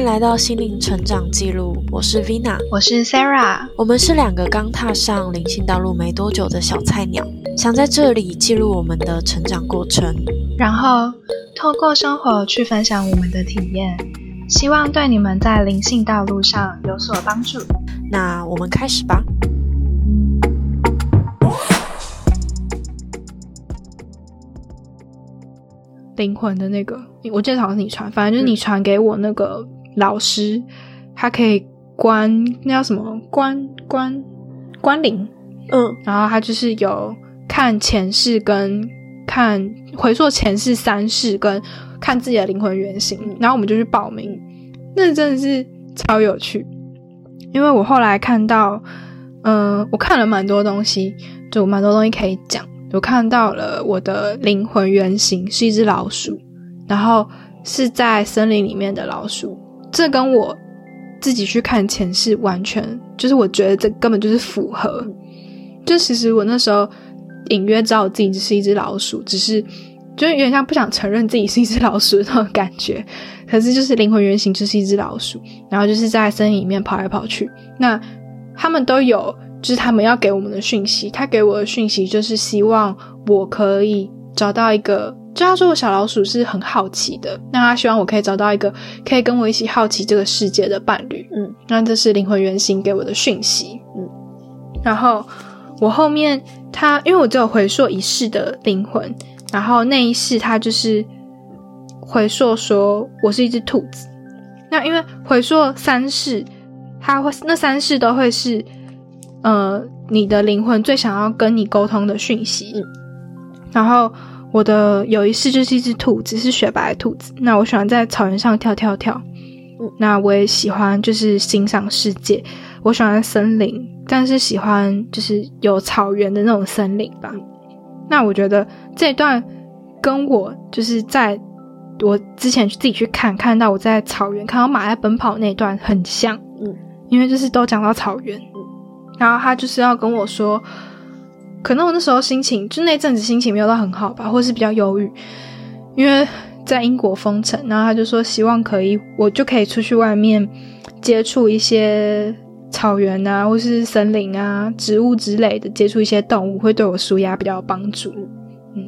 迎来到心灵成长记录，我是 Vina，我是 Sarah，我们是两个刚踏上灵性道路没多久的小菜鸟，想在这里记录我们的成长过程，然后透过生活去分享我们的体验，希望对你们在灵性道路上有所帮助。那我们开始吧。灵魂的那个，我记得好像是你传，反正就是你传给我那个老师，他可以关那叫什么关关关灵，嗯，然后他就是有看前世跟看回溯前世三世跟看自己的灵魂原型，然后我们就去报名，那真的是超有趣，因为我后来看到，嗯，我看了蛮多东西，就蛮多东西可以讲。我看到了我的灵魂原型是一只老鼠，然后是在森林里面的老鼠。这跟我自己去看前世完全就是，我觉得这根本就是符合。就其实我那时候隐约知道自己是一只老鼠，只是就是有点像不想承认自己是一只老鼠那种感觉。可是就是灵魂原型就是一只老鼠，然后就是在森林里面跑来跑去。那他们都有。就是他们要给我们的讯息，他给我的讯息就是希望我可以找到一个，就他说我小老鼠是很好奇的，那他希望我可以找到一个可以跟我一起好奇这个世界的伴侣，嗯，那这是灵魂原型给我的讯息，嗯，然后我后面他因为我只有回溯一世的灵魂，然后那一世他就是回溯说我是一只兔子，那因为回溯三世，他会那三世都会是。呃，你的灵魂最想要跟你沟通的讯息。嗯然后我的有一世就是一只兔子，是雪白的兔子。那我喜欢在草原上跳跳跳。那我也喜欢就是欣赏世界。我喜欢森林，但是喜欢就是有草原的那种森林吧。那我觉得这段跟我就是在我之前自己去看看到我在草原看到马在奔跑那段很像。嗯，因为就是都讲到草原。然后他就是要跟我说，可能我那时候心情就那阵子心情没有到很好吧，或是比较忧郁，因为在英国封城。然后他就说希望可以，我就可以出去外面接触一些草原啊，或是森林啊、植物之类的，接触一些动物会对我舒压比较有帮助。嗯，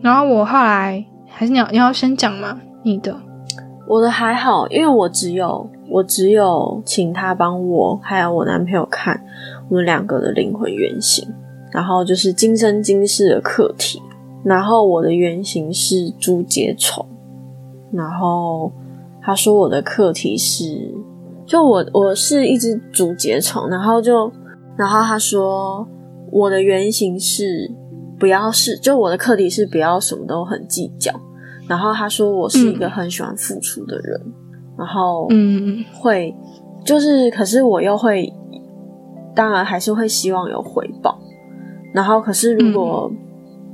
然后我后来还是你要你要先讲吗？你的，我的还好，因为我只有我只有请他帮我还有我男朋友看。我们两个的灵魂原型，然后就是今生今世的课题。然后我的原型是竹节虫，然后他说我的课题是，就我我是一只竹节虫，然后就然后他说我的原型是不要是，就我的课题是不要什么都很计较。然后他说我是一个很喜欢付出的人，然后嗯会就是可是我又会。当然还是会希望有回报，然后可是如果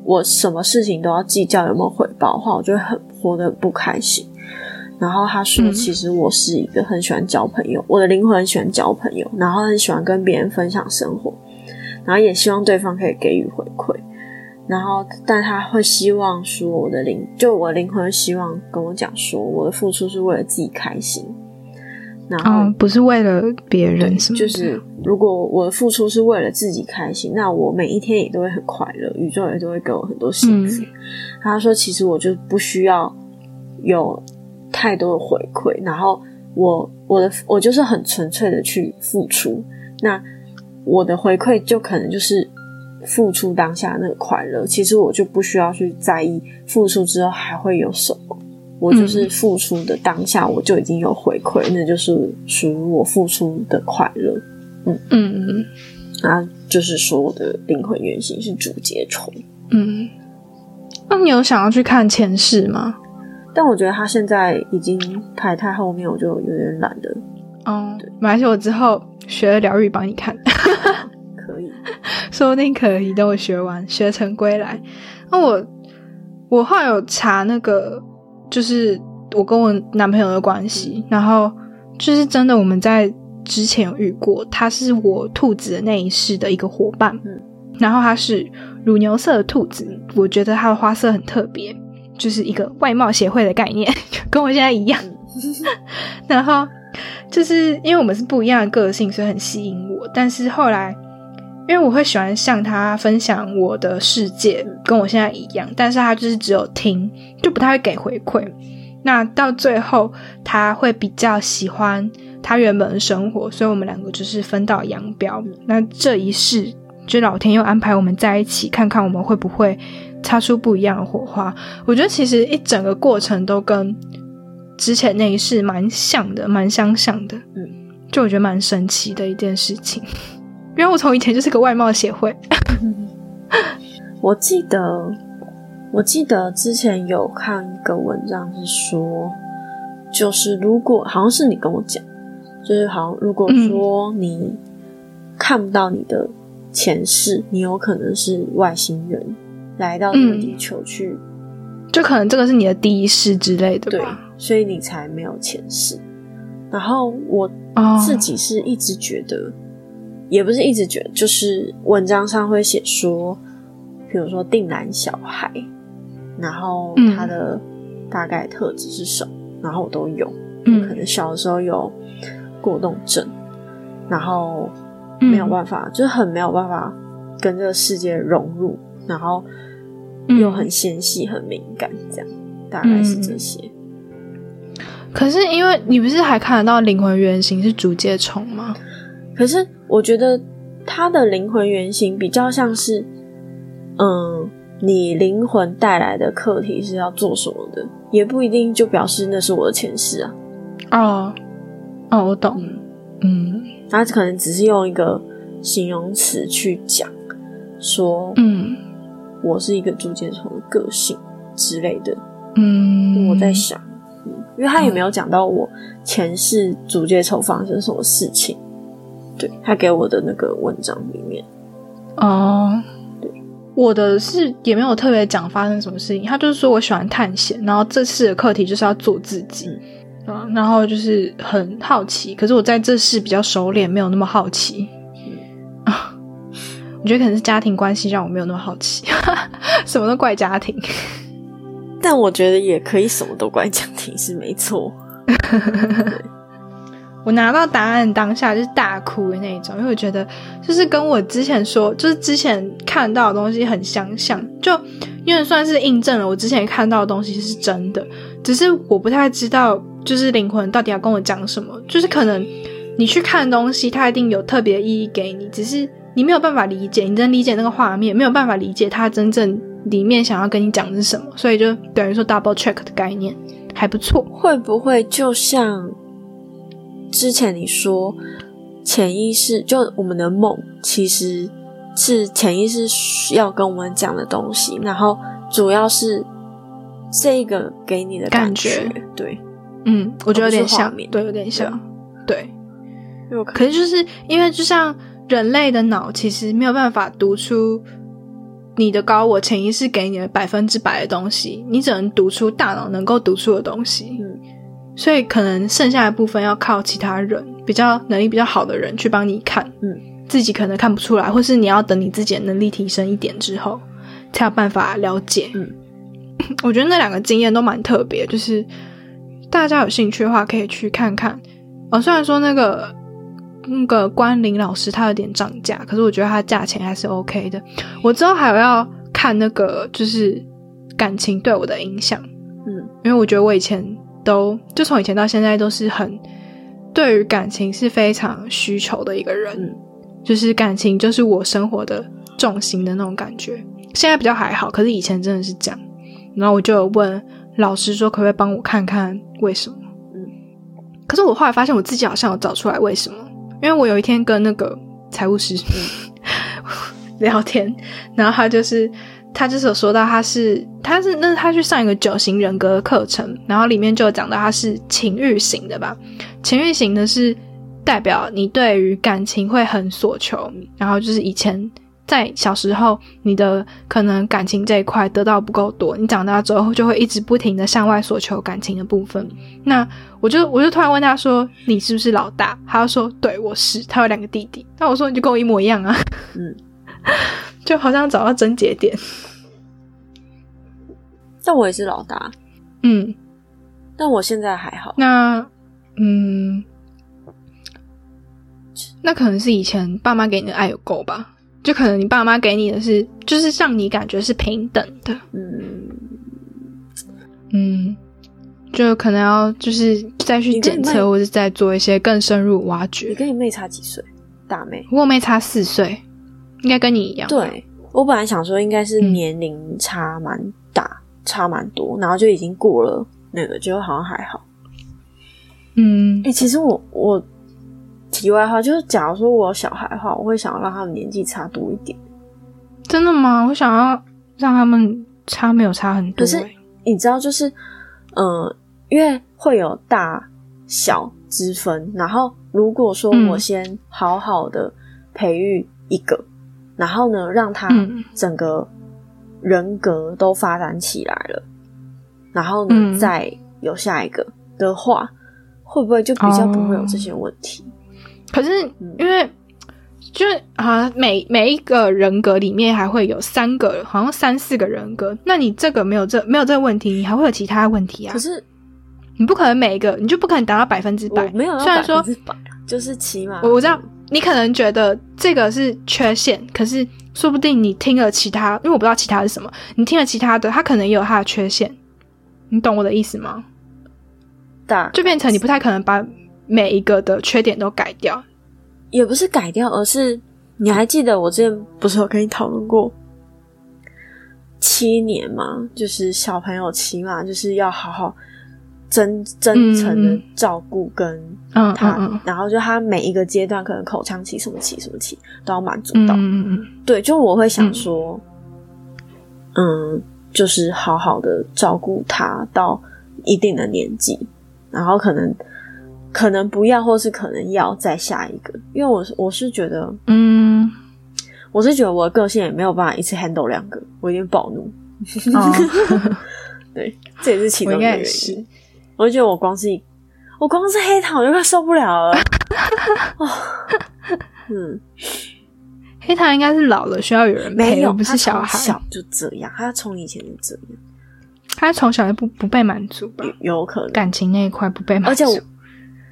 我什么事情都要计较有没有回报的话，我就会很活得不开心。然后他说，其实我是一个很喜欢交朋友，我的灵魂很喜欢交朋友，然后很喜欢跟别人分享生活，然后也希望对方可以给予回馈。然后，但他会希望说，我的灵就我灵魂希望跟我讲说，我的付出是为了自己开心。然后不是为了别人，就是如果我的付出是为了自己开心，那我每一天也都会很快乐，宇宙也都会给我很多幸福。他说：“其实我就不需要有太多的回馈，然后我我的我就是很纯粹的去付出，那我的回馈就可能就是付出当下那个快乐。其实我就不需要去在意付出之后还会有什么。”我就是付出的当下，我就已经有回馈，那就是属于我付出的快乐。嗯嗯嗯，啊，就是说我的灵魂原型是竹节虫。嗯，那你有想要去看前世吗？但我觉得他现在已经排太后面，我就有点懒得。哦，对，没关系，我之后学了疗愈帮你看。可以，说不定可以。等我学完，学成归来。那我我后来有查那个。就是我跟我男朋友的关系，然后就是真的我们在之前有遇过，他是我兔子的那一世的一个伙伴，然后他是乳牛色的兔子，我觉得它的花色很特别，就是一个外貌协会的概念，跟我现在一样。然后就是因为我们是不一样的个性，所以很吸引我。但是后来，因为我会喜欢向他分享我的世界，跟我现在一样，但是他就是只有听，就不太会给回馈。那到最后，他会比较喜欢他原本的生活，所以我们两个就是分道扬镳。那这一世，就老天又安排我们在一起，看看我们会不会擦出不一样的火花。我觉得其实一整个过程都跟。之前那一世蛮像的，蛮相像的，嗯，就我觉得蛮神奇的一件事情，因为我从以前就是个外貌协会。我记得，我记得之前有看一个文章是说，就是如果好像是你跟我讲，就是好像如果说你看不到你的前世，你有可能是外星人来到这个地球去，就可能这个是你的第一世之类的，对。所以你才没有前世，然后我自己是一直觉得，也不是一直觉得，就是文章上会写说，比如说定男小孩，然后他的大概特质是什么，然后我都有，嗯，可能小的时候有过动症，然后没有办法，就是很没有办法跟这个世界融入，然后又很纤细、很敏感，这样大概是这些。可是，因为你不是还看得到灵魂原型是竹节虫吗？可是我觉得他的灵魂原型比较像是，嗯，你灵魂带来的课题是要做什么的，也不一定就表示那是我的前世啊。哦，哦，我懂。嗯，他可能只是用一个形容词去讲，说，嗯，我是一个竹节虫的个性之类的。嗯，我在想。因为他也没有讲到我前世主界丑发生什么事情，对他给我的那个文章里面，哦，对，我的是也没有特别讲发生什么事情，他就是说我喜欢探险，然后这次的课题就是要做自己，啊，然后就是很好奇，可是我在这世比较熟练，没有那么好奇，啊，我觉得可能是家庭关系让我没有那么好奇，什么都怪家庭。但我觉得也可以什么都怪家庭是没错。我拿到答案当下就是大哭的那种，因为我觉得就是跟我之前说，就是之前看到的东西很相像，就因为算是印证了我之前看到的东西是真的。只是我不太知道，就是灵魂到底要跟我讲什么。就是可能你去看东西，它一定有特别意义给你，只是你没有办法理解，你能理解那个画面，没有办法理解它真正。里面想要跟你讲的是什么，所以就等于说 double check 的概念还不错。会不会就像之前你说潜意识，就我们的梦其实是潜意识要跟我们讲的东西，然后主要是这个给你的感觉，对，嗯，我觉得有点像，对，有点像，对。可是就是因为就像人类的脑，其实没有办法读出。你的高我潜意识给你的百分之百的东西，你只能读出大脑能够读出的东西，嗯，所以可能剩下的部分要靠其他人比较能力比较好的人去帮你看，嗯，自己可能看不出来，或是你要等你自己的能力提升一点之后，才有办法了解。嗯，我觉得那两个经验都蛮特别，就是大家有兴趣的话可以去看看。哦，虽然说那个。那个关林老师他有点涨价，可是我觉得他价钱还是 OK 的。我之后还有要看那个，就是感情对我的影响。嗯，因为我觉得我以前都就从以前到现在都是很对于感情是非常需求的一个人，就是感情就是我生活的重心的那种感觉。现在比较还好，可是以前真的是这样。然后我就有问老师说，可不可以帮我看看为什么？嗯，可是我后来发现我自己好像有找出来为什么。因为我有一天跟那个财务师 聊天，然后他就是他就是有说到他是他是那他去上一个九型人格的课程，然后里面就有讲到他是情欲型的吧，情欲型的是代表你对于感情会很所求，然后就是以前。在小时候，你的可能感情这一块得到不够多，你长大之后就会一直不停的向外索求感情的部分。那我就我就突然问他说：“你是不是老大？”他就说：“对，我是。”他有两个弟弟。那我说：“你就跟我一模一样啊。”嗯，就好像找到症结点。但我也是老大。嗯，但我现在还好。那嗯，那可能是以前爸妈给你的爱有够吧？就可能你爸妈给你的是，就是让你感觉是平等的。嗯，嗯，就可能要就是再去检测，或者再做一些更深入挖掘你掘。跟你妹差几岁？大妹。我妹差四岁，应该跟你一样。，对我本来想说应该是嗯年龄差蛮大，差蛮多，然后就已经过了那个，就好像还好。嗯哎、其实我我题外话就是，假如说我有小孩的话，我会想要让他们年纪差多一点。真的吗？我想要让他们差没有差很多、可是欸你知道，就是嗯、呃因为会有大小之分，然后如果说嗯我先好好的培育一个，然后呢让他嗯整个人格都发展起来了，然后呢、嗯再有下一个的话，会不会就比较不会有这些问题？可是嗯因为就是啊，每每一个人格里面还会有三个，好像三四个人格。那你这个没有这没有这个问题，你还会有其他问题啊可？是你不可能每一个，你就不可能达到百分之百。没有虽然说就是起码我我知道你可能觉得这个是缺陷，可是说不定你听了其他，因为我不知道其他是什么，你听了其他的，它可能也有它的缺陷。你懂我的意思吗？大就变成你不太可能把每一个的缺点都改掉。也不是改掉，而是你还记得我之前不是有跟你讨论过七年吗？就是小朋友起码就是要好好真真诚的嗯照顾跟嗯他，嗯嗯然后就他每一个阶段可能口腔期什么期什么期都要满足嗯到。嗯嗯。对，就我会想说，嗯就是好好的照顾他到一定的年纪，然后可能可能不要，或是可能要再下一个，因为我我是觉得，嗯。我是觉得我的个性也没有办法一次 handle 两个，我有点暴怒，嗯，哦，对，这也是其中一个原因。我就觉得我光是我光是黑糖我就快受不了了，哦，嗯，黑糖应该是老了需要有人陪，没有，不是小孩。小就这样，他从以前就这样，他从小就不不被满足吧？有有可能。感情那一块不被满足，而且我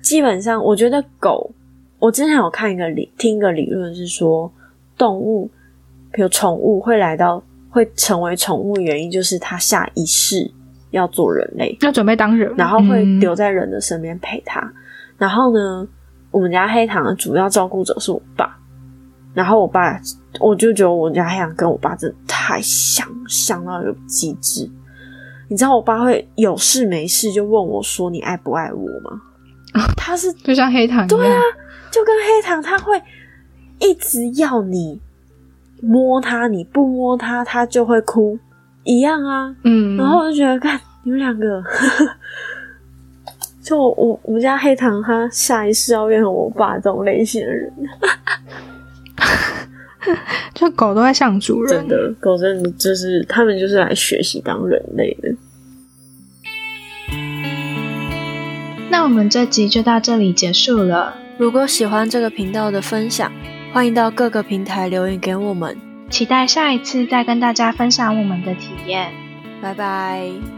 基本上，我觉得狗，我之前有看一个理，听一个理论是说，动物，比如宠物会来到，会成为宠物的原因就是它下一世要做人类，要准备当人，然后会嗯留在人的身边陪他。然后呢，我们家黑糖的主要照顾者是我爸，然后我爸，我就觉得我家黑糖跟我爸真的太像，像到有极致。你知道我爸会有事没事就问我说：“你爱不爱我吗？” 他是就像黑糖一样。对啊，就跟黑糖，他会一直要你摸他，你不摸他，他就会哭一样啊。嗯，然后我就觉得，看你们两个，就我我们家黑糖，他下一世要变成我爸这种类型的人，就狗都在像主人，真的，狗真的就是他们就是来学习当人类的。那我们这集就到这里结束了，如果喜欢这个频道的分享，欢迎到各个平台留言给我们，期待下一次再跟大家分享我们的体验。拜拜。